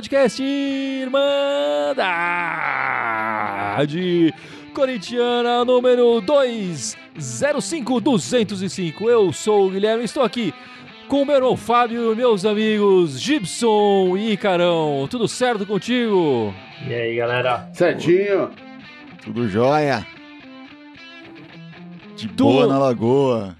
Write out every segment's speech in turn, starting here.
podcast Irmandade Corintiana número 205205. Eu sou o Guilherme, estou aqui com o meu irmão Fábio e meus amigos Gibson e Carão. Tudo certo contigo? E aí, galera? Certinho. Tudo jóia. De boa na lagoa.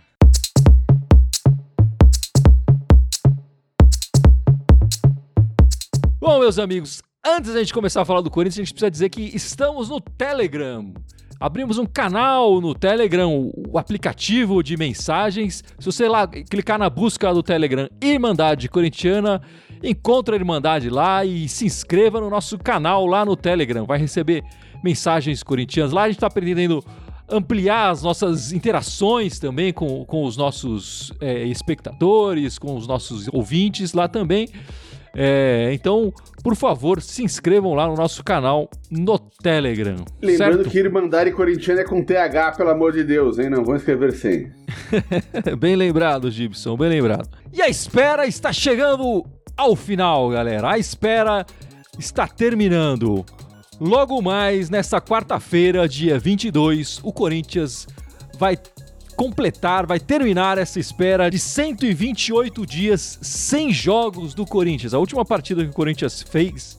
Bom, meus amigos, antes da gente começar a falar do Corinthians, a gente precisa dizer que estamos no Telegram. Abrimos um canal no Telegram, o aplicativo de mensagens. Se você lá clicar na busca do Telegram Irmandade Corintiana, encontra a Irmandade lá e se inscreva no nosso canal lá no Telegram. Vai receber mensagens corintianas. Lá a gente está pretendendo ampliar as nossas interações também com, com os nossos é, espectadores, com os nossos ouvintes lá também. É, então, por favor, se inscrevam lá no nosso canal no Telegram. Lembrando certo? que Irmandade Corintiana é com TH, pelo amor de Deus, hein? Não vão escrever sem. bem lembrado, Gibson, bem lembrado. E a espera está chegando ao final, galera. A espera está terminando. Logo mais, nesta quarta-feira, dia 22, o Corinthians vai completar, vai terminar essa espera de 128 dias sem jogos do Corinthians. A última partida que o Corinthians fez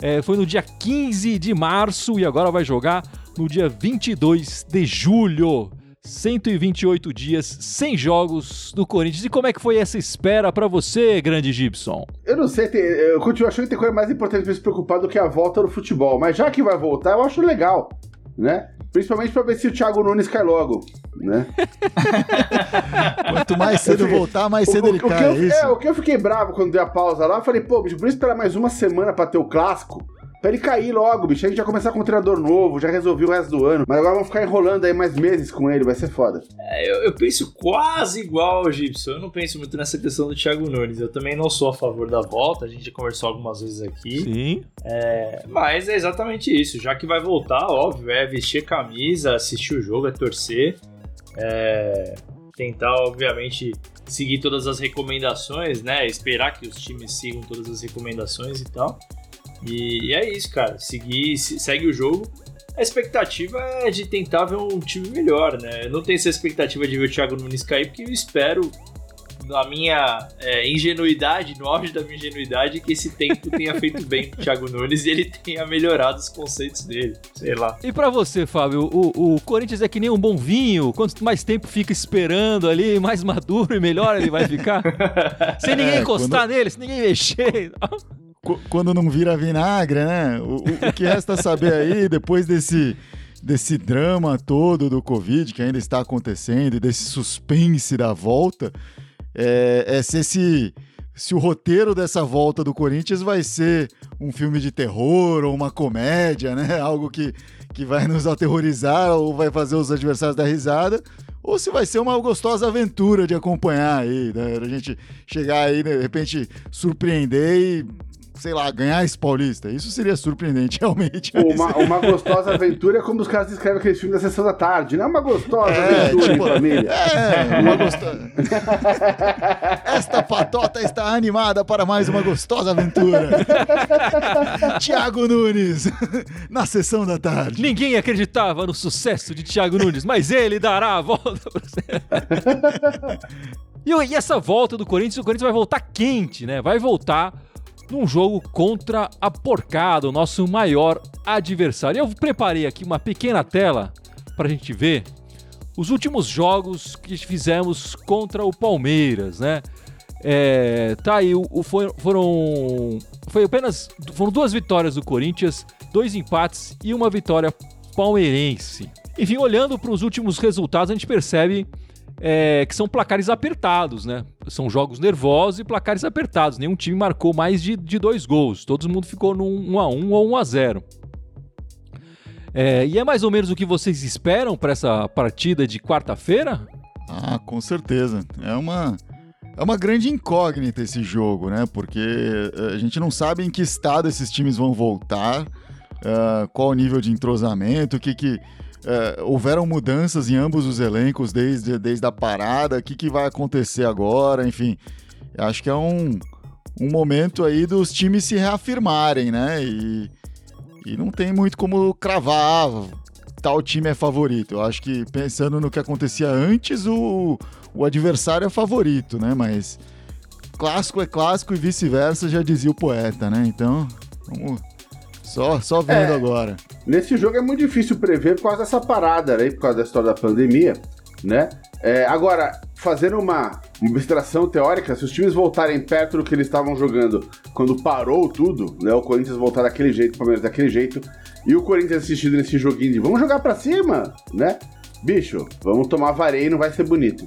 é, foi no dia 15 de março e agora vai jogar no dia 22 de julho. 128 dias sem jogos do Corinthians. E como é que foi essa espera para você, grande Gibson? Eu não sei, eu continuo achando que tem coisa mais importante pra se preocupar do que a volta no futebol. Mas já que vai voltar, eu acho legal, né? Principalmente pra ver se o Thiago Nunes cai logo, né? Quanto mais cedo voltar, mais cedo o, ele o, cai, eu, é? É, o que eu fiquei bravo quando deu a pausa lá, eu falei, pô, bicho, por isso esperar mais uma semana pra ter o clássico. Pra ele cair logo, bicho. A gente já começar com um treinador novo, já resolveu o resto do ano. Mas agora vamos ficar enrolando aí mais meses com ele, vai ser foda. É, eu, eu, penso quase igual ao Gibson. Eu não penso muito nessa questão do Thiago Nunes. Eu também não sou a favor da volta. A gente já conversou algumas vezes aqui. Sim. É, mas é exatamente isso. Já que vai voltar, óbvio, é vestir camisa, assistir o jogo, é torcer. É, tentar, obviamente, seguir todas as recomendações, né? Esperar que os times sigam todas as recomendações e tal. E, e é isso, cara. Seguir, segue o jogo. A expectativa é de tentar ver um time melhor, né? Eu não tenho essa expectativa de ver o Thiago Nunes cair, porque eu espero, na minha é, ingenuidade, no auge da minha ingenuidade, que esse tempo tenha feito bem pro Thiago Nunes e ele tenha melhorado os conceitos dele. Sei lá. E para você, Fábio, o, o, Corinthians é que nem um bom vinho. Quanto mais tempo fica esperando ali, mais maduro e melhor ele vai ficar. sem ninguém encostar quando... nele, sem ninguém mexer. Quando não vira vinagre, né? O, o, o que resta saber aí, depois desse, desse drama todo do Covid que ainda está acontecendo e desse suspense da volta, é, é se esse. Se o roteiro dessa volta do Corinthians vai ser um filme de terror ou uma comédia, né? Algo que, que vai nos aterrorizar ou vai fazer os adversários dar risada, ou se vai ser uma gostosa aventura de acompanhar aí, né? A gente chegar aí, de repente, surpreender e sei lá, ganhar esse paulista. Isso seria surpreendente, realmente. Uma, uma gostosa aventura é como os caras descrevem aquele filme da sessão da tarde, não é uma gostosa é, aventura tipo, família. É, uma gostosa. Esta patota está animada para mais uma gostosa aventura. Tiago Nunes, na sessão da tarde. Ninguém acreditava no sucesso de Tiago Nunes, mas ele dará a volta para você. E essa volta do Corinthians, o Corinthians vai voltar quente, né? Vai voltar num jogo contra a Porcada, o nosso maior adversário. Eu preparei aqui uma pequena tela para a gente ver os últimos jogos que fizemos contra o Palmeiras, né? É, tá aí, o, o, foram foi apenas foram duas vitórias do Corinthians, dois empates e uma vitória palmeirense. Enfim, olhando para os últimos resultados, a gente percebe é, que são placares apertados, né? São jogos nervosos e placares apertados. Nenhum time marcou mais de, de dois gols. Todo mundo ficou num 1x1 ou 1x0. É, e é mais ou menos o que vocês esperam para essa partida de quarta-feira? Ah, com certeza. É uma, é uma grande incógnita esse jogo, né? Porque eh, a gente não sabe em que estado esses times vão voltar, uh, qual o nível de entrosamento, o que, que é, houveram mudanças em ambos os elencos desde, desde a parada, o que, que vai acontecer agora, enfim. Acho que é um, um momento aí dos times se reafirmarem, né? E, e não tem muito como cravar ah, tal time é favorito. Eu acho que pensando no que acontecia antes, o, o adversário é favorito, né? Mas clássico é clássico e vice-versa, já dizia o poeta, né? Então, vamos só, só vendo É. agora. Nesse jogo é muito difícil prever por causa dessa parada aí, por causa da história da pandemia, né? É, agora, fazendo uma, uma abstração teórica, se os times voltarem perto do que eles estavam jogando quando parou tudo, né? O Corinthians voltar daquele jeito, o Palmeiras daquele jeito, e o Corinthians assistindo nesse joguinho de vamos jogar pra cima, né? Bicho, vamos tomar vareio e não vai ser bonito.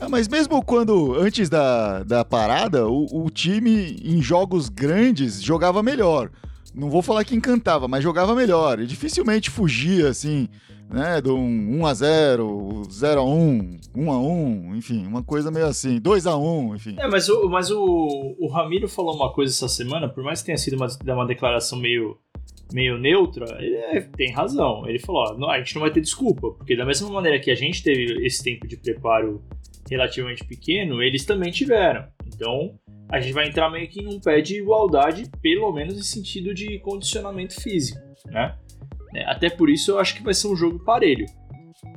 Ah, mas mesmo quando, antes da, da parada, o, o time em jogos grandes jogava melhor. Não vou falar que encantava, mas jogava melhor. E dificilmente fugia, assim, né? Do um 1x0, 0x1, 1x1, enfim, uma coisa meio assim. 2x1, enfim. É, mas, o, mas o, o Ramiro falou uma coisa essa semana, por mais que tenha sido uma, uma declaração meio, meio neutra, ele é- tem razão. Ele falou: ó, a gente não vai ter desculpa, porque da mesma maneira que a gente teve esse tempo de preparo relativamente pequeno, eles também tiveram. Então a gente vai entrar meio que em um pé de igualdade, pelo menos em sentido de condicionamento físico, né? É, Até por isso eu acho que vai ser um jogo parelho.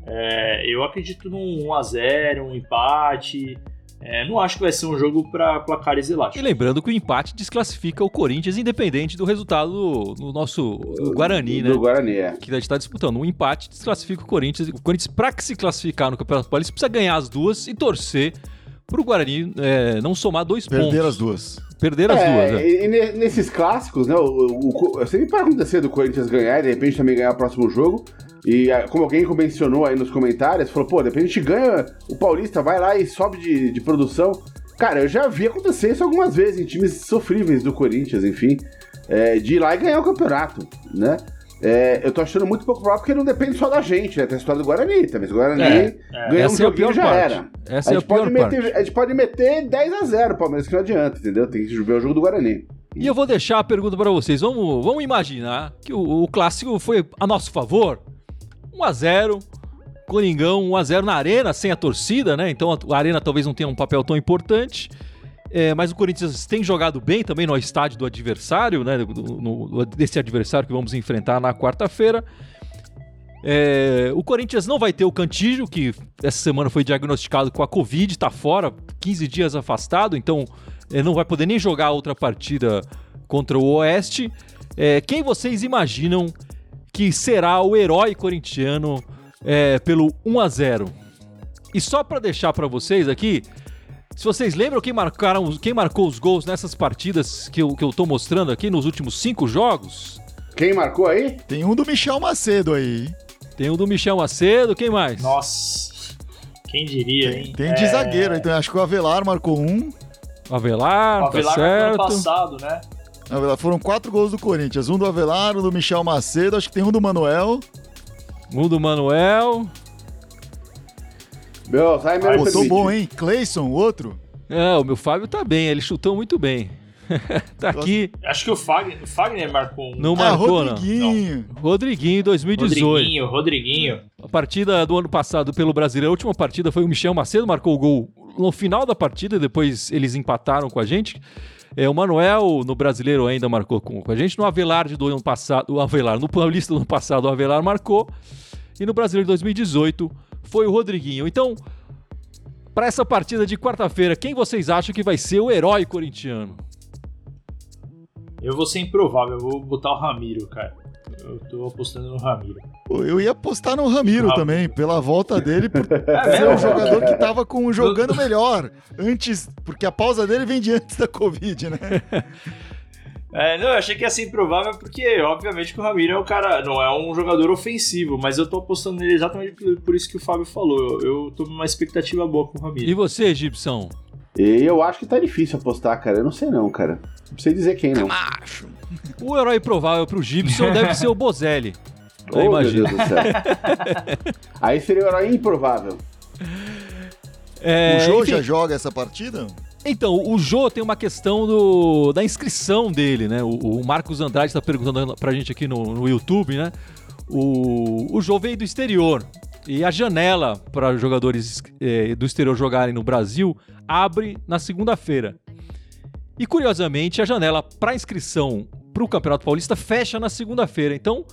É, eu acredito num 1x0, um empate. É, não acho que vai ser um jogo para placares E elásticos. lembrando que o empate desclassifica o Corinthians, independente do resultado do, do nosso do Guarani, do, né? Do Guarani, é. Que a gente tá disputando. Um empate desclassifica o Corinthians. O Corinthians, pra se classificar no Campeonato Paulista, precisa ganhar as duas e torcer pro Guarani é, não somar dois Perder pontos. as duas. Perder as É, duas, é. e, e ne- nesses clássicos, né? O, o, o, sempre pode acontecer do Corinthians ganhar e de repente também ganhar o próximo jogo. E como alguém mencionou aí nos comentários, falou, pô, de repente a gente ganha o Paulista, vai lá e sobe de, de produção. Cara, eu já vi acontecer isso algumas vezes em times sofríveis do Corinthians, enfim, é, de ir lá e ganhar o campeonato, né? É, eu tô achando muito pouco provável porque não depende só da gente, né? Tem a história do Guarani também. O Guarani É, é. ganhou um é a joguinho já parte. era. Essa a, é a gente pode pior meter, parte. a gente pode meter 10 a 0 Palmeiras, que não adianta, entendeu? Tem que ver o jogo do Guarani. E eu vou deixar a pergunta pra vocês. Vamos, vamos imaginar que o, o clássico foi a nosso favor. 1x0. Coringão 1x0 na arena, sem a torcida, né? Então a, a arena talvez não tenha um papel tão importante. É, mas o Corinthians tem jogado bem também no estádio do adversário, né? do- no- desse adversário que vamos enfrentar na quarta-feira. É, o Corinthians não vai ter o Cantígio, que essa semana foi diagnosticado com a Covid, tá fora, 15 dias afastado, então é, não vai poder nem jogar outra partida contra o Oeste. É, quem vocês imaginam que será o herói corintiano é, pelo 1 a 0 E só pra deixar pra vocês aqui, se vocês lembram quem, marcaram, quem marcou os gols nessas partidas que eu, que eu tô mostrando aqui nos últimos cinco jogos, Quem marcou aí? Tem um do Michel Macedo aí. hein? tem o do Michel Macedo, quem mais? Nossa, quem diria, hein? Tem de É, zagueiro, então acho que o Avelar marcou um. Avelar, O Avelar tá marcou ano certo. passado, né? Avelar, foram quatro gols do Corinthians. Um do Avelar, um do Michel Macedo, acho que tem um do Manuel. Um do Manuel. Meu, Alzheimer Ai, Botou bom, hein? Cleison, outro. É, o meu Fábio tá bem, ele chutou muito bem. tá aqui, Acho que o Fagner, o Fagner marcou um. não ah, marcou, não. Rodriguinho. Rodriguinho, 2018. Rodriguinho, Rodriguinho. A partida do ano passado pelo Brasileiro, a última partida foi o Michel Macedo, marcou o gol no final da partida, depois eles empataram com a gente. É, o Manuel, no Brasileiro, ainda marcou com, com a gente. No Avelar de do ano passado, o Avelar, no Paulista do ano passado, o Avelar marcou. E no Brasileiro de 2018 foi o Rodriguinho. Então, para essa partida de quarta-feira, quem vocês acham que vai ser o herói corintiano? Eu vou ser improvável, eu vou botar o Ramiro, cara. Eu tô apostando no Ramiro. Eu ia apostar no Ramiro Ah. também, pela volta dele, por É ser um jogador que tava com, jogando melhor antes, porque a pausa dele vem de antes da Covid, né? É, não, eu achei que ia ser improvável porque, obviamente, que o Ramiro é um cara, não é um jogador ofensivo, mas eu tô apostando nele exatamente por, isso que o Fábio falou. Eu, eu tô com uma expectativa boa com o Ramiro. E você, Egipção? E eu acho que tá difícil apostar, cara. Eu não sei não, cara. Não sei dizer quem, não. Macho. O herói provável pro Gibson deve ser o Bozelli. Oh, Eu meu imagino. Deus do céu. Aí seria o herói improvável. É, o Jô enfim, já joga essa partida? Então, o Jô tem uma questão do, da inscrição dele, né? O, o Marcos Andrade está perguntando pra gente aqui no, no YouTube, né? O, o Jô veio do exterior. E a janela para jogadores eh, do exterior jogarem no Brasil abre na segunda-feira. E curiosamente, a janela para inscrição para o Campeonato Paulista fecha na segunda-feira. Então,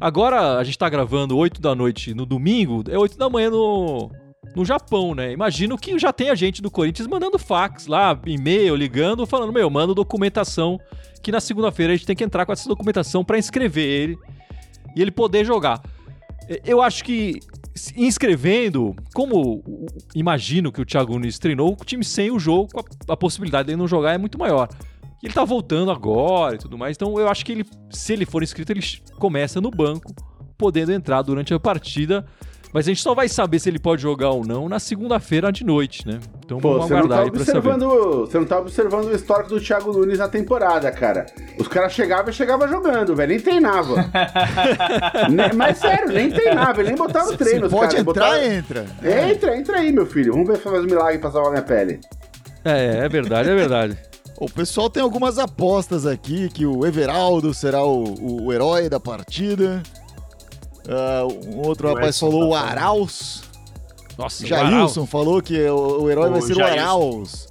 agora a gente está gravando 8 da noite no domingo, é 8 da manhã no, no Japão, né? Imagino que já tem a gente do Corinthians mandando fax lá, e-mail, ligando, falando: meu, manda documentação, que na segunda-feira a gente tem que entrar com essa documentação para inscrever ele e ele poder jogar. Eu acho que inscrevendo, como imagino que o Thiago Nunes treinou, o time sem o jogo, a, a possibilidade dele não jogar é muito maior. Ele tá voltando agora e tudo mais, então eu acho que ele, se ele for inscrito, ele começa no banco, podendo entrar durante a partida mas a gente só vai saber se ele pode jogar ou não na segunda-feira de noite, né? Então Pô, vamos você aguardar não tá aí pra saber. observando, Você não tá observando o histórico do Thiago Nunes na temporada, cara. Os caras chegavam e chegavam jogando, velho. Nem treinava. Mas sério, nem treinava, ele nem botava no treino. Se pode caras, entrar, botava- entra. Entra, entra aí, meu filho. Vamos ver se faz um milagre pra salvar minha pele. É, é verdade, é verdade. O pessoal tem algumas apostas aqui, que o Everaldo será o, o herói da partida. Ah, um outro O rapaz Edson falou o tá falando. Arauz. Nossa, Jailson falou que o, o herói O vai ser Jailson. o Arauz.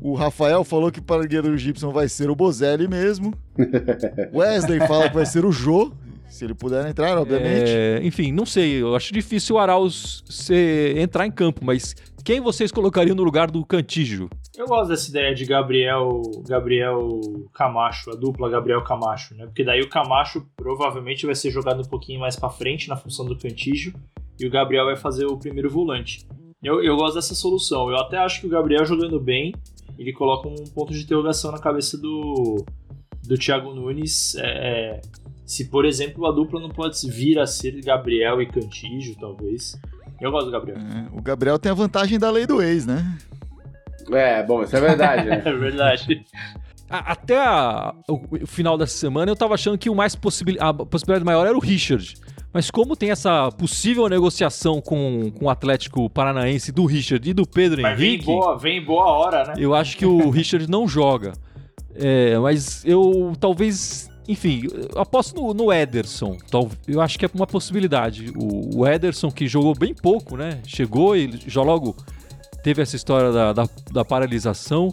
O Rafael falou que para o do Gibson vai ser o Bozelli mesmo. Wesley fala que vai ser o Jô, se ele puder entrar, obviamente. É, enfim, não sei. Eu acho difícil o Arauz ser, entrar em campo, mas quem vocês colocariam no lugar do Cantígio? Eu gosto dessa ideia de Gabriel, Gabriel Camacho, a dupla Gabriel Camacho, né? Porque daí o Camacho provavelmente vai ser jogado um pouquinho mais pra frente na função do Cantígio e o Gabriel vai fazer o primeiro volante. Eu, eu gosto dessa solução. Eu até acho que o Gabriel jogando bem, ele coloca um ponto de interrogação na cabeça do, do Thiago Nunes. é, se, por exemplo, a dupla não pode vir a ser Gabriel e Cantígio, talvez. Eu gosto do Gabriel. É, o Gabriel tem a vantagem da lei do ex, né? É, bom, isso é verdade, né? É verdade. A- Até a- o, o final dessa semana eu tava achando que o mais possibil, a possibilidade maior era o Richard. Mas como tem essa possível negociação com, com o Atlético Paranaense do Richard e do Pedro Mas vem Henrique, boa, vem boa hora, né? eu acho que o Richard não joga. É, mas eu talvez. Enfim, eu aposto no, no Ederson. Tal, eu acho que é uma possibilidade. O, o Ederson, que jogou bem pouco, né? Chegou e já logo teve essa história da, da, da paralisação.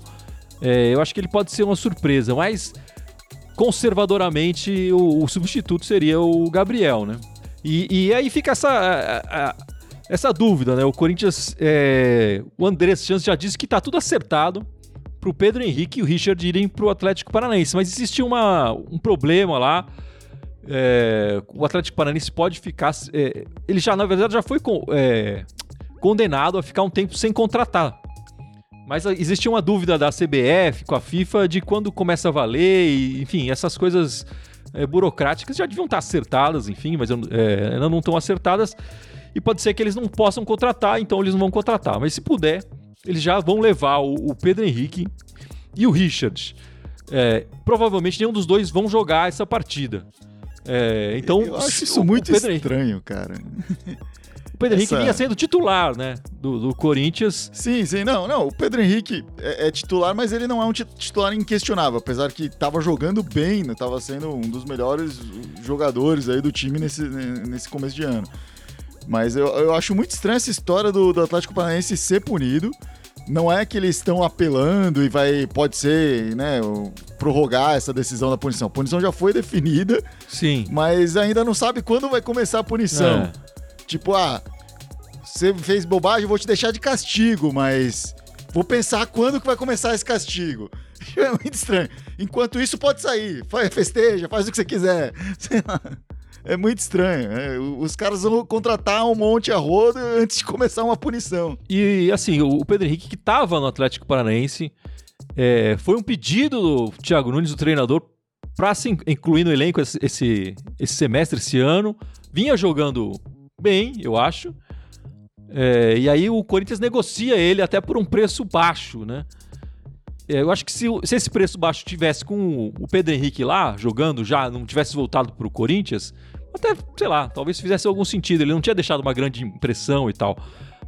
É, eu acho que ele pode ser uma surpresa, mas conservadoramente o, o substituto seria o Gabriel, né? E, e aí fica essa, a- a- essa dúvida, né? O Corinthians, é, o Andrés Chance já disse que tá tudo acertado pro Pedro Henrique e o Richard irem pro Atlético Paranaense, mas existe uma, um problema lá. é, o Atlético Paranaense pode ficar, é, ele já na verdade já foi con- é, condenado a ficar um tempo sem contratar. Mas ah, existe uma dúvida da CBF com a FIFA de quando começa a valer, e, enfim, essas coisas é, burocráticas já deviam estar acertadas, enfim, mas é, ainda não estão acertadas. E pode ser que eles não possam contratar, então eles não vão contratar. Mas se puder, eles já vão levar o, o Pedro Henrique e o Richard. É, provavelmente nenhum dos dois vão jogar essa partida. É, então, Eu acho isso muito o Pedro Henrique- estranho, cara. o Pedro Henrique essa- vinha sendo titular, né? Do, do Corinthians. Sim, sim, não, não. O Pedro Henrique é, é titular, mas ele não é um ti- titular inquestionável, apesar que tava jogando bem, né? Tava sendo um dos melhores jogadores aí do time nesse, nesse começo de ano. Mas eu, eu acho muito estranha essa história do, do Atlético Paranaense ser punido. Não é que eles estão apelando e vai, pode ser, né, prorrogar essa decisão da punição. A punição já foi definida, Sim. mas ainda não sabe quando vai começar a punição. É. Tipo, ah, você fez bobagem, eu vou te deixar de castigo, mas vou pensar quando que vai começar esse castigo. É muito estranho. Enquanto isso, pode sair. Festeja, faz o que você quiser. Sei lá. É muito estranho. né? Os caras vão contratar um monte a rodo antes de começar uma punição. E assim, o Pedro Henrique, que estava no Atlético Paranaense, é, foi um pedido do Thiago Nunes, o treinador, para se in- incluir no elenco esse, esse semestre, esse ano. Vinha jogando bem, eu acho. É, e aí o Corinthians negocia ele até por um preço baixo, né? É, eu acho que se, se esse preço baixo tivesse com o- o Pedro Henrique lá, jogando já, não tivesse voltado para o Corinthians, até, sei lá, talvez fizesse algum sentido. Ele não tinha deixado uma grande impressão e tal.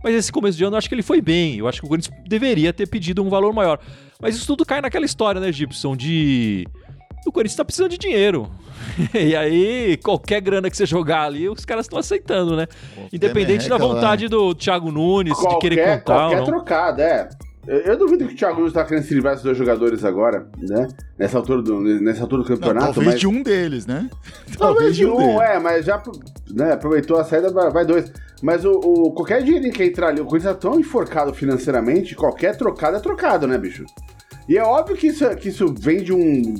Mas esse começo de ano eu acho que ele foi bem. Eu acho que o Corinthians deveria ter pedido um valor maior. Mas isso tudo cai naquela história, né, Gibson? De. Corinthians tá precisando de dinheiro. e aí, qualquer grana que você jogar ali, os caras estão aceitando, né? Independente da vontade do Thiago Nunes, de querer contar. Qualquer não. trocada, é. Eu, eu duvido que o Thiago Nunes tá querendo se livrar desses dois jogadores agora, né? Nessa altura do, nessa altura do campeonato. Não, talvez mas... de um deles, né? Talvez de um, é, mas já né, aproveitou a saída, vai dois. Mas o, o qualquer dinheiro que entrar ali, o Corinthians tá tão enforcado financeiramente, qualquer trocado é trocado, né, bicho? E é óbvio que isso, que isso vem de um.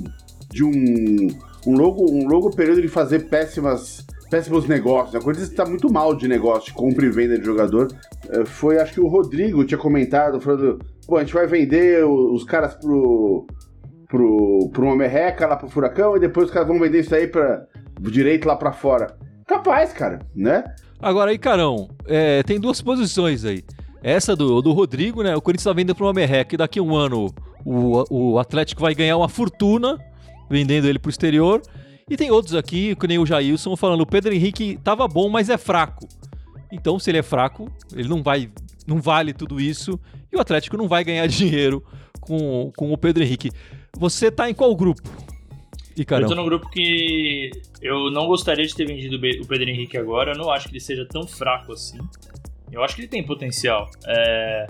De um. um longo, um longo período de fazer péssimas. Péssimos negócios. A Corinthians está muito mal de negócio, de compra e venda de jogador. É, foi, acho que o Rodrigo tinha comentado, falando: pô, a gente vai vender os caras pro. pro, pro uma merreca lá pro Furacão e depois os caras vão vender isso aí pra, direito lá pra fora. Capaz, cara, né? Agora aí, Carão, é, tem duas posições aí. Essa do, do Rodrigo, né? O Corinthians tá vendendo pra uma merreca e daqui a um ano o, o Atlético vai ganhar uma fortuna vendendo ele pro exterior. E tem outros aqui, que nem o Jailson, falando: o Pedro Henrique tava bom, mas é fraco. Então, se ele é fraco, ele não vai. Não vale tudo isso. E o Atlético não vai ganhar dinheiro com, com o Pedro Henrique. Você tá em qual grupo? E eu tô no grupo que eu não gostaria de ter vendido o Pedro Henrique agora. Eu não acho que ele seja tão fraco assim. Eu acho que ele tem potencial. É...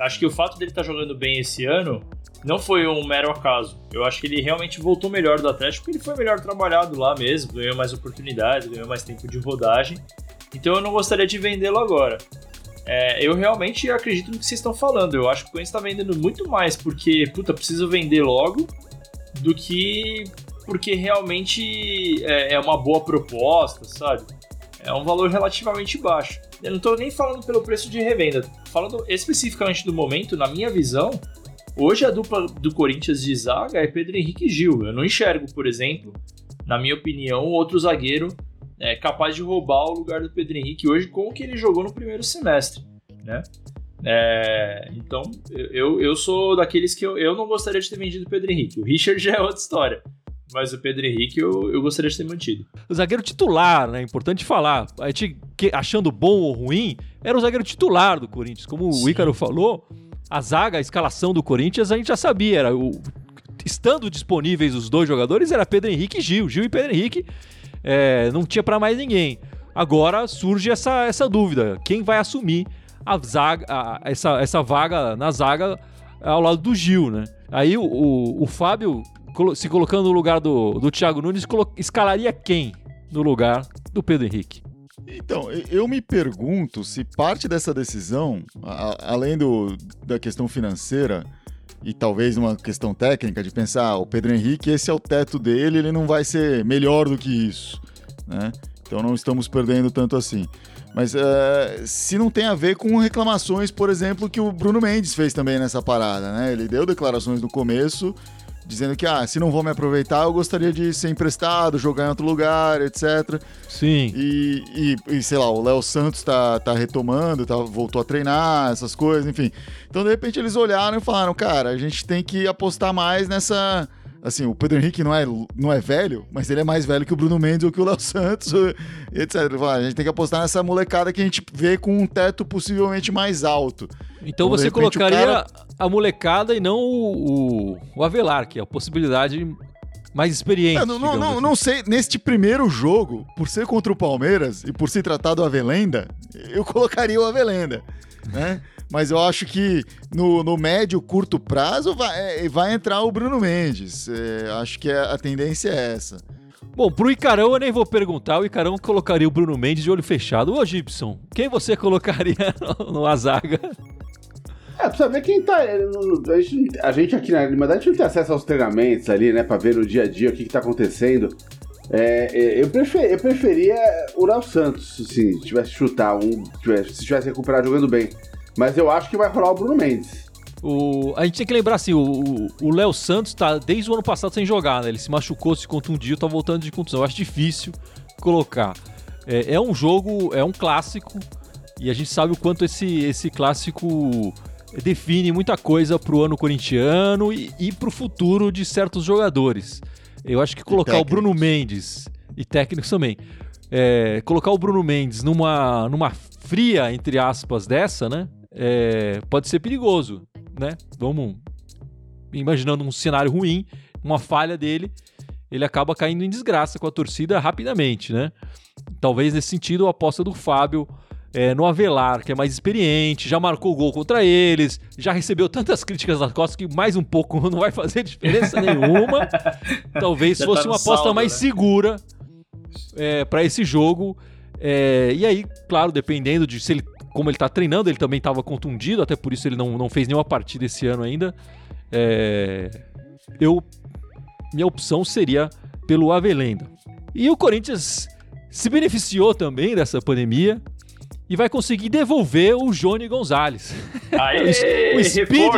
Acho que o fato dele estar tá jogando bem esse ano não foi um mero acaso. Eu acho que ele realmente voltou melhor do Atlético, porque ele foi melhor trabalhado lá mesmo, ganhou mais oportunidades, ganhou mais tempo de rodagem. Então eu não gostaria de vendê-lo agora. É, eu realmente acredito no que vocês estão falando. Eu acho que o Corinthians está vendendo muito mais porque, puta, preciso vender logo do que porque realmente é, é uma boa proposta, sabe? É um valor relativamente baixo. Eu não estou nem falando pelo preço de revenda, falando especificamente do momento, na minha visão, Hoje a dupla do Corinthians de zaga é Pedro Henrique e Gil. Eu não enxergo, por exemplo, na minha opinião, outro zagueiro é, capaz de roubar o lugar do Pedro Henrique hoje com o que ele jogou no primeiro semestre, né? É, então, eu, eu sou daqueles que eu, eu não gostaria de ter vendido o Pedro Henrique. O Richard já é outra história. Mas o Pedro Henrique eu, eu gostaria de ter mantido. O zagueiro titular, né? Importante falar. A gente achando bom ou ruim, era o zagueiro titular do Corinthians. Como Sim. o Ícaro falou, a zaga, a escalação do Corinthians, a gente já sabia. Era o, estando disponíveis os dois jogadores, era Pedro Henrique e Gil. Gil e Pedro Henrique é, não tinha para mais ninguém. Agora surge essa, essa dúvida: quem vai assumir a zaga, a, essa, essa vaga na zaga ao lado do Gil, né? Aí o, o, o Fábio, se colocando no lugar do, do Thiago Nunes, escalaria quem no lugar do Pedro Henrique? Então, eu me pergunto se parte dessa decisão, a, além do, da questão financeira e talvez uma questão técnica de pensar, ah, o Pedro Henrique, esse é o teto dele, ele não vai ser melhor do que isso, né? Então não estamos perdendo tanto assim. Mas uh, se não tem a ver com reclamações, por exemplo, que o Bruno Mendes fez também nessa parada, né? Ele deu declarações no começo dizendo que, ah, se não vou me aproveitar, eu gostaria de ser emprestado, jogar em outro lugar, etc. Sim. E, e, e sei lá, o Léo Santos tá, tá retomando, tá, voltou a treinar, essas coisas, enfim. Então, de repente, eles olharam e falaram, cara, a gente tem que apostar mais nessa assim, o Pedro Henrique não é, não é velho, mas ele é mais velho que o Bruno Mendes ou que o Léo Santos, etc. A gente tem que apostar nessa molecada que a gente vê com um teto possivelmente mais alto. Então, então você repente, colocaria cara... a molecada e não o, o, o Avelar, que é a possibilidade mais experiente. É, não, não, não, assim. não, sei, neste primeiro jogo, por ser contra o Palmeiras e por se tratar do Avelenda, eu colocaria o Avelenda, né? mas eu acho que no, no médio, curto prazo vai, é, vai entrar o Bruno Mendes. É, acho que a, a tendência é essa. Bom, pro Icarão eu nem vou perguntar. O Icarão colocaria o Bruno Mendes de olho fechado. Ô, Gibson, quem você colocaria no, no Azaga? É, precisa ver quem tá. A gente, a gente aqui na Irmandade não tem acesso aos treinamentos ali, né? Pra ver no dia a dia o que, que tá acontecendo. É, é eu, prefer, eu preferia o Léo Santos, se tivesse chutar um. Se tivesse recuperado jogando bem. Mas eu acho que vai rolar o Bruno Mendes. O, a gente tem que lembrar assim, o Léo Santos tá desde o ano passado sem jogar, né? Ele se machucou, se contundiu, tá voltando de contusão. Eu acho difícil colocar. É, é, um jogo, é um clássico, e a gente sabe o quanto esse, esse clássico define muita coisa pro ano corintiano e, e pro futuro de certos jogadores. Eu acho que colocar o Bruno Mendes e técnicos também. É, colocar o Bruno Mendes numa, numa fria, entre aspas, dessa, né? é, pode ser perigoso, né? Vamos imaginando um cenário ruim, uma falha dele, ele acaba caindo em desgraça com a torcida rapidamente, né? Talvez nesse sentido a aposta do Fábio é, no Avelar, que é mais experiente, já marcou gol contra eles, já recebeu tantas críticas das costas que mais um pouco não vai fazer diferença nenhuma. Talvez Já fosse tá uma aposta saldo, mais né? segura é, para esse jogo. É, e aí, claro, dependendo de se ele, como ele tá treinando, ele também estava contundido, até por isso ele não, não fez nenhuma partida esse ano ainda. É, eu minha opção seria pelo Avelenda. E o Corinthians se beneficiou também dessa pandemia e vai conseguir devolver o Johnny Gonzalez. Aê, o Speed?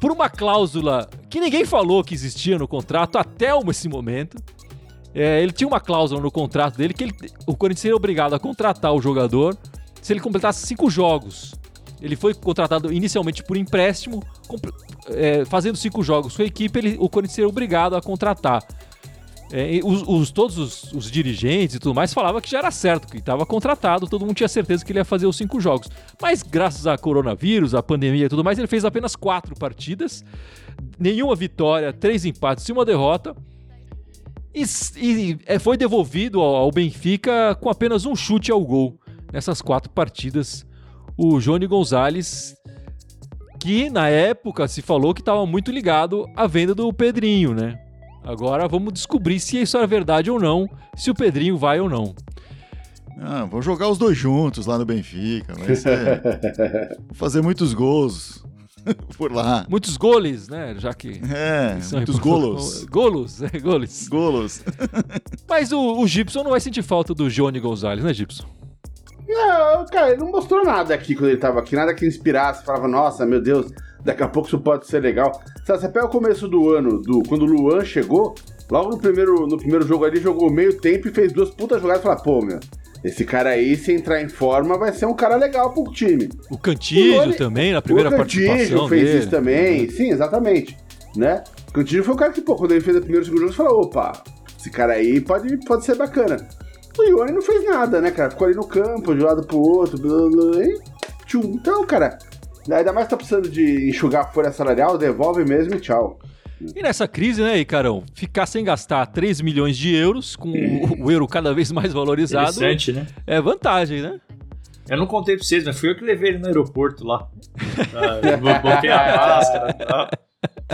Por uma cláusula que ninguém falou que existia no contrato até esse momento. É, ele tinha uma cláusula no contrato dele que ele- o Corinthians seria obrigado a contratar o jogador se ele completasse cinco jogos. Ele foi contratado inicialmente por empréstimo, é, fazendo cinco jogos com a equipe, ele- o Corinthians seria obrigado a contratar. É, os, os- todos os, os dirigentes e tudo mais falavam que já era certo, que estava contratado, todo mundo tinha certeza que ele ia fazer os cinco jogos. Mas graças a coronavírus, a pandemia e tudo mais, ele fez apenas quatro partidas, nenhuma vitória, três empates e uma derrota. E, e, é, foi devolvido ao, ao Benfica com apenas um chute ao gol nessas quatro partidas. O Johnny Gonzalez, que na época se falou que estava muito ligado à venda do Pedrinho, né? Agora vamos descobrir se isso é verdade ou não, se o Pedrinho vai ou não. Ah, vou jogar os dois juntos lá no Benfica. Vai ser... vou fazer muitos gols por lá. Muitos goles, né? Já que. É, são- muitos golos. Golos, é, goles. Golos. Mas o, o Gibson não vai sentir falta do Johnny Gonzalez, né, Gibson? Não, cara, ele não mostrou nada aqui quando ele tava aqui, nada que inspirasse, falava, nossa, meu Deus, daqui a pouco isso pode ser legal. Sabe, você pega o começo do ano, do, quando o Luan chegou, logo no primeiro, no primeiro jogo ali, jogou meio tempo e fez duas putas jogadas e falou, pô, meu, esse cara aí, se entrar em forma, vai ser um cara legal pro time. O Cantígio também, na primeira o Cantígio participação fez dele. isso também, sim, exatamente, né? O Cantígio foi o cara que, pô, quando ele fez o primeiro e segundo jogo, você falou, opa, esse cara aí pode, pode ser bacana. O Ione não fez nada, né, cara? Ficou ali no campo, de um lado pro outro, blá, blá, e tchum. Então, cara, ainda mais tá precisando de enxugar a folha salarial, devolve mesmo e tchau. E nessa crise, né, Icarão, ficar sem gastar 3 milhões de euros, com o, euro cada vez mais valorizado, Interessante, né? é vantagem, né? Eu não contei pra vocês, mas fui eu que levei ele no aeroporto lá. Ah, Botei a máscara e tal.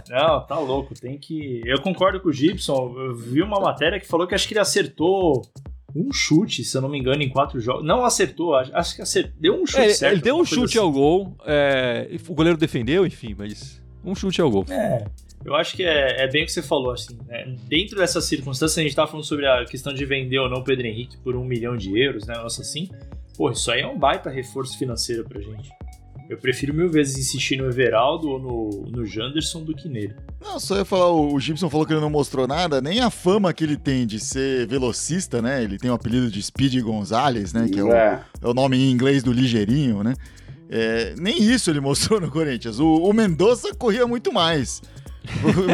Não, tá louco, tem que. Eu concordo com o Gibson. Eu vi uma matéria que falou que acho que ele acertou um chute, se eu não me engano, em quatro jogos. Não acertou, acho, que acertou. Deu um chute É, certo. ele deu um chute assim. ao gol, é, o goleiro defendeu, enfim, mas um chute ao gol. É, eu acho que é, é bem o que você falou, assim, né? Dentro dessas circunstâncias, a gente tava falando sobre a questão de vender ou não o Pedro Henrique por um milhão de euros, né? Nossa, assim. Pô, isso aí é um baita reforço financeiro pra gente. Eu prefiro mil vezes insistir no Everaldo ou no, no Janderson do que nele. Não, só ia falar, o o Gibson falou que ele não mostrou nada, nem a fama que ele tem de ser velocista, né? Ele tem o apelido de Speed Gonzalez, né? Que é o, É. é o nome em inglês do ligeirinho, né? É, nem isso ele mostrou no Corinthians. O, o Mendonça corria muito mais.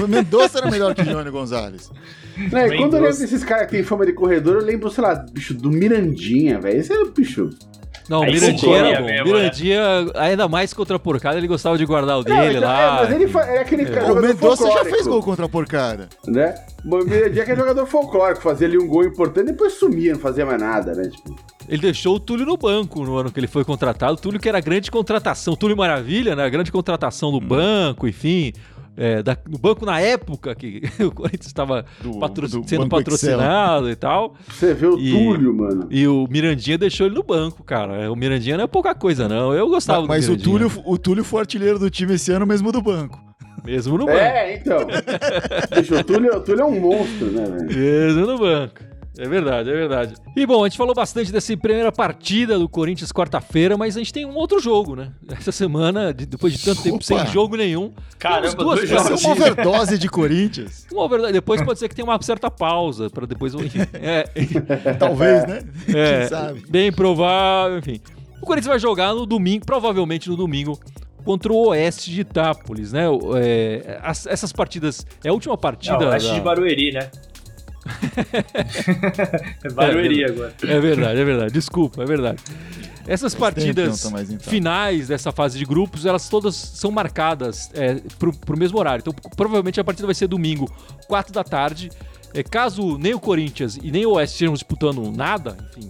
O, Mendonça era melhor que o Johnny Gonzalez. E quando eu lembro desses caras que tem fama de corredor, eu lembro, sei lá, bicho, do Mirandinha, velho. Esse era o bicho. Não, o Aí Mirandinha era bom. mesmo, Mirandinha, ainda mais contra a porcada, ele gostava de guardar o Não, dele então, lá. é, mas ele é aquele cara o Mendonça já fez gol contra a porcada. Né? O Mirandinha que é jogador folclórico, fazia ali um gol importante e depois sumia, não fazia mais nada, né? Tipo, Ele deixou o Túlio no banco no ano que ele foi contratado. O Túlio que era grande contratação. Túlio Maravilha, né? Grande contratação Hum. do banco, enfim. É, da- no banco na época que o Corinthians estava Do- patro- do sendo Banco Excel. patrocinado e tal. você vê o E- Túlio, mano. E o Mirandinha deixou ele no banco, cara. O Mirandinha não é pouca coisa, não. Eu gostava do Mas o Mirandinha, Túlio, o Túlio foi artilheiro do time esse ano mesmo do banco. Mesmo no banco. É, então. Bicho, o Túlio, o Túlio é um monstro, né, velho? Mesmo no banco. É verdade, é verdade. E bom, a gente falou bastante dessa primeira partida do Corinthians quarta-feira, mas a gente tem um outro jogo, né? Essa semana, de- depois de tanto tempo Opa! sem jogo nenhum. Caramba, duas dois ser jogos. uma overdose de Corinthians. Uma verdade, depois pode ser que tenha uma certa pausa para depois. Enfim, é, Talvez, né? é, Quem sabe? bem provável, enfim. O Corinthians vai jogar no domingo, provavelmente no domingo, contra o Oeste de Itápolis, né? É, as- essas partidas. É a última partida. Não, Oeste da- de Barueri, né? é Barueri agora. É verdade, é verdade. Desculpa, é verdade. Essas que partidas mais tal. finais dessa fase de grupos, elas todas são marcadas é, pro, pro mesmo horário. Então, provavelmente a partida vai ser domingo, 4 da tarde. É, caso nem o Corinthians e nem o Oeste estejam disputando nada, enfim,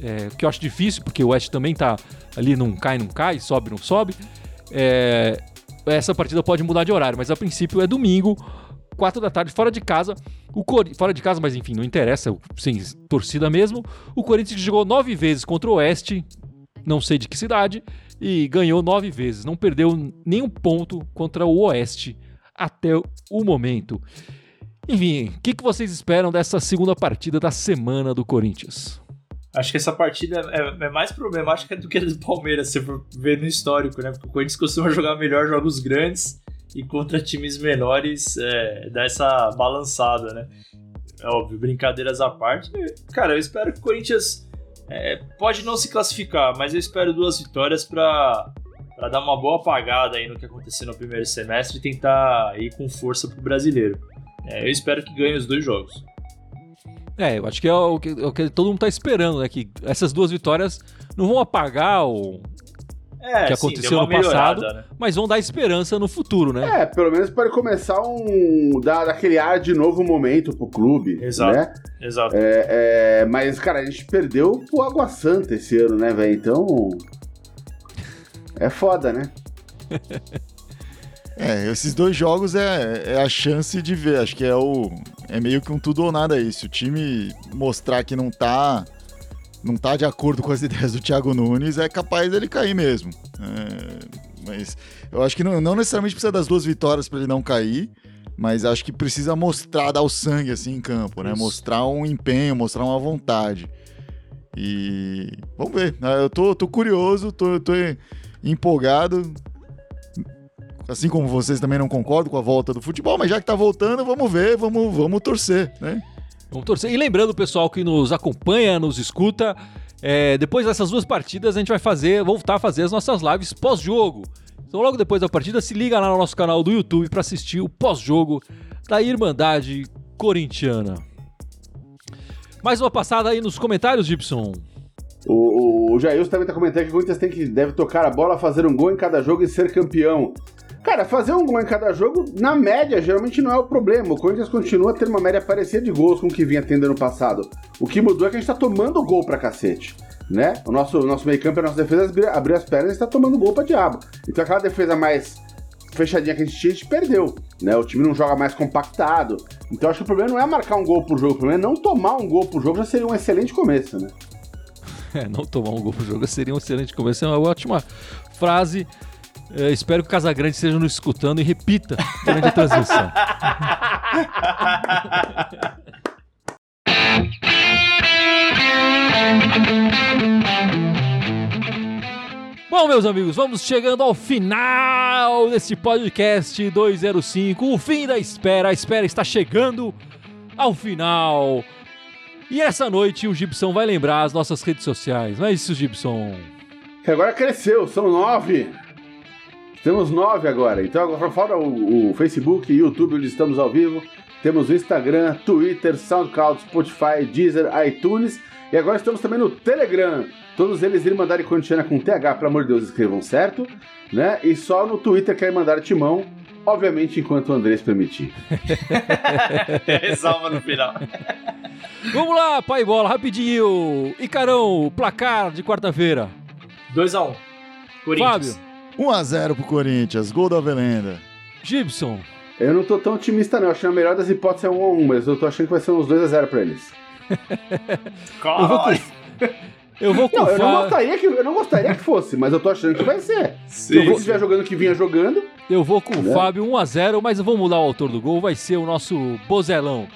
é, que eu acho difícil, porque o Oeste também tá ali, não cai, não cai, sobe, não sobe. É, essa partida pode mudar de horário, mas a princípio é domingo, 4 da tarde, fora de casa. O Cori- fora de casa, mas enfim, não interessa, sem torcida mesmo. O Corinthians jogou nove vezes contra o Oeste, não sei de que cidade, e ganhou nove vezes. Não perdeu nenhum ponto contra o Oeste até o momento. Enfim, o que, que vocês esperam dessa segunda partida da semana do Corinthians? Acho que essa partida é, é mais problemática do que a do Palmeiras, se for ver no histórico, né? Porque o Corinthians costuma jogar melhor jogos grandes e contra times menores é, dá essa balançada, né? É óbvio, brincadeiras à parte. Cara, eu espero que o Corinthians é, pode não se classificar, mas eu espero duas vitórias pra, pra dar uma boa apagada aí no que aconteceu no primeiro semestre e tentar ir com força pro brasileiro. É, eu espero que ganhe os dois jogos. É, eu acho que é o que, é o que todo mundo tá esperando, né? Que essas duas vitórias não vão apagar o. É, Que aconteceu no passado. né? Mas vão dar esperança no futuro, né? É, pelo menos pode começar um. dar daquele ar de novo momento pro clube. Exato. Né? Exato. É, é, mas, cara, a gente perdeu pro Água Santa esse ano, né, velho? Então. É foda, né? É, esses dois jogos é, é a chance de ver. Acho que é o. É meio que um tudo ou nada aí. Se o time mostrar que não tá. Não tá de acordo com as ideias do Thiago Nunes, é capaz dele cair mesmo. É, mas eu acho que não, não necessariamente precisa das duas vitórias para ele não cair, mas acho que precisa mostrar, dar o sangue assim em campo, né? Isso. Mostrar um empenho, mostrar uma vontade. E vamos ver. né? Eu tô, tô curioso, tô, tô empolgado. Assim como vocês também não concordam com a volta do futebol, mas já que tá voltando, vamos ver, vamos, vamos torcer, né? Vamos torcer. E lembrando, o pessoal que nos acompanha, nos escuta, é, depois dessas duas partidas a gente vai fazer, voltar a fazer as nossas lives pós-jogo. Então, logo depois da partida, se liga lá no nosso canal do YouTube para assistir o pós-jogo da Irmandade Corintiana. Mais uma passada aí nos comentários, Gibson. O, o, o Jailson também tá comentando que o Corinthians tem que, deve tocar a bola, fazer um gol em cada jogo e ser campeão. Cara, fazer um gol em cada jogo, na média, geralmente não é o problema. O Corinthians continua tendo uma média parecida de gols com o que vinha tendo no passado. O que mudou é que a gente tá tomando gol pra cacete. Né? O nosso, nosso meio campo e a nossa defesa abriu, as pernas e está tomando gol pra diabo. Então aquela defesa mais fechadinha que a gente tinha, a gente perdeu. Né? O time não joga mais compactado. Então acho que o problema não é marcar um gol por jogo, o problema é não tomar um gol por jogo, já seria um excelente começo, né? É, não tomar um gol pro jogo seria um excelente começo. É uma ótima frase. É, espero que o Casagrande esteja nos escutando e repita durante a transmissão. Bom, meus amigos, vamos chegando ao final desse podcast 205. O fim da espera. A espera está chegando ao final. E essa noite o Gibson vai lembrar as nossas redes sociais. Não é isso, Gibson? Agora cresceu, são nove. Temos nove agora. Então agora fora o, o Facebook e YouTube, onde estamos ao vivo. Temos o Instagram, Twitter, SoundCloud, Spotify, Deezer, iTunes. E agora estamos também no Telegram. Todos eles Irmandade Corintiana com TH, pelo amor de Deus, escrevam certo. Né? E só no Twitter que é Irmandade Timão. Obviamente, enquanto o Andrés permitir. Ressalva no final. Vamos lá, pai bola, rapidinho. Icarão, placar de quarta-feira. 2x1. Corinthians. Fábio, 1x0 pro Corinthians, gol do Avelenda. Gibson, Eu não tô tão otimista, não. Eu acho que a melhor das hipóteses é 1 a 1 mas eu tô achando que vai ser uns 2x0 pra eles. eu vou com, eu vou com Não, o eu não, gostaria que, eu não gostaria que fosse, mas eu tô achando que vai ser. Se o Sim, Corinthians estiver jogando o que vinha jogando, eu vou com o Né? Fábio 1x0, mas eu vou mudar o autor do gol, vai ser o nosso Bozelão.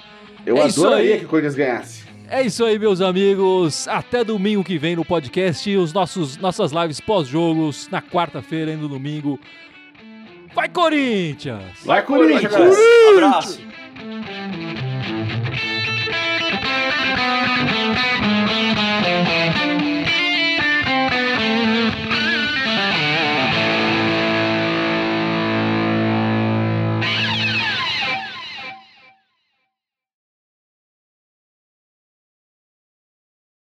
eu É isso adoraria aí. que o Corinthians ganhasse. É isso aí, meus amigos. Até domingo que vem no podcast e os nossos nossas lives pós-jogos na quarta-feira e no domingo. Vai, Corinthians! Vai, Corinthians! Abraço.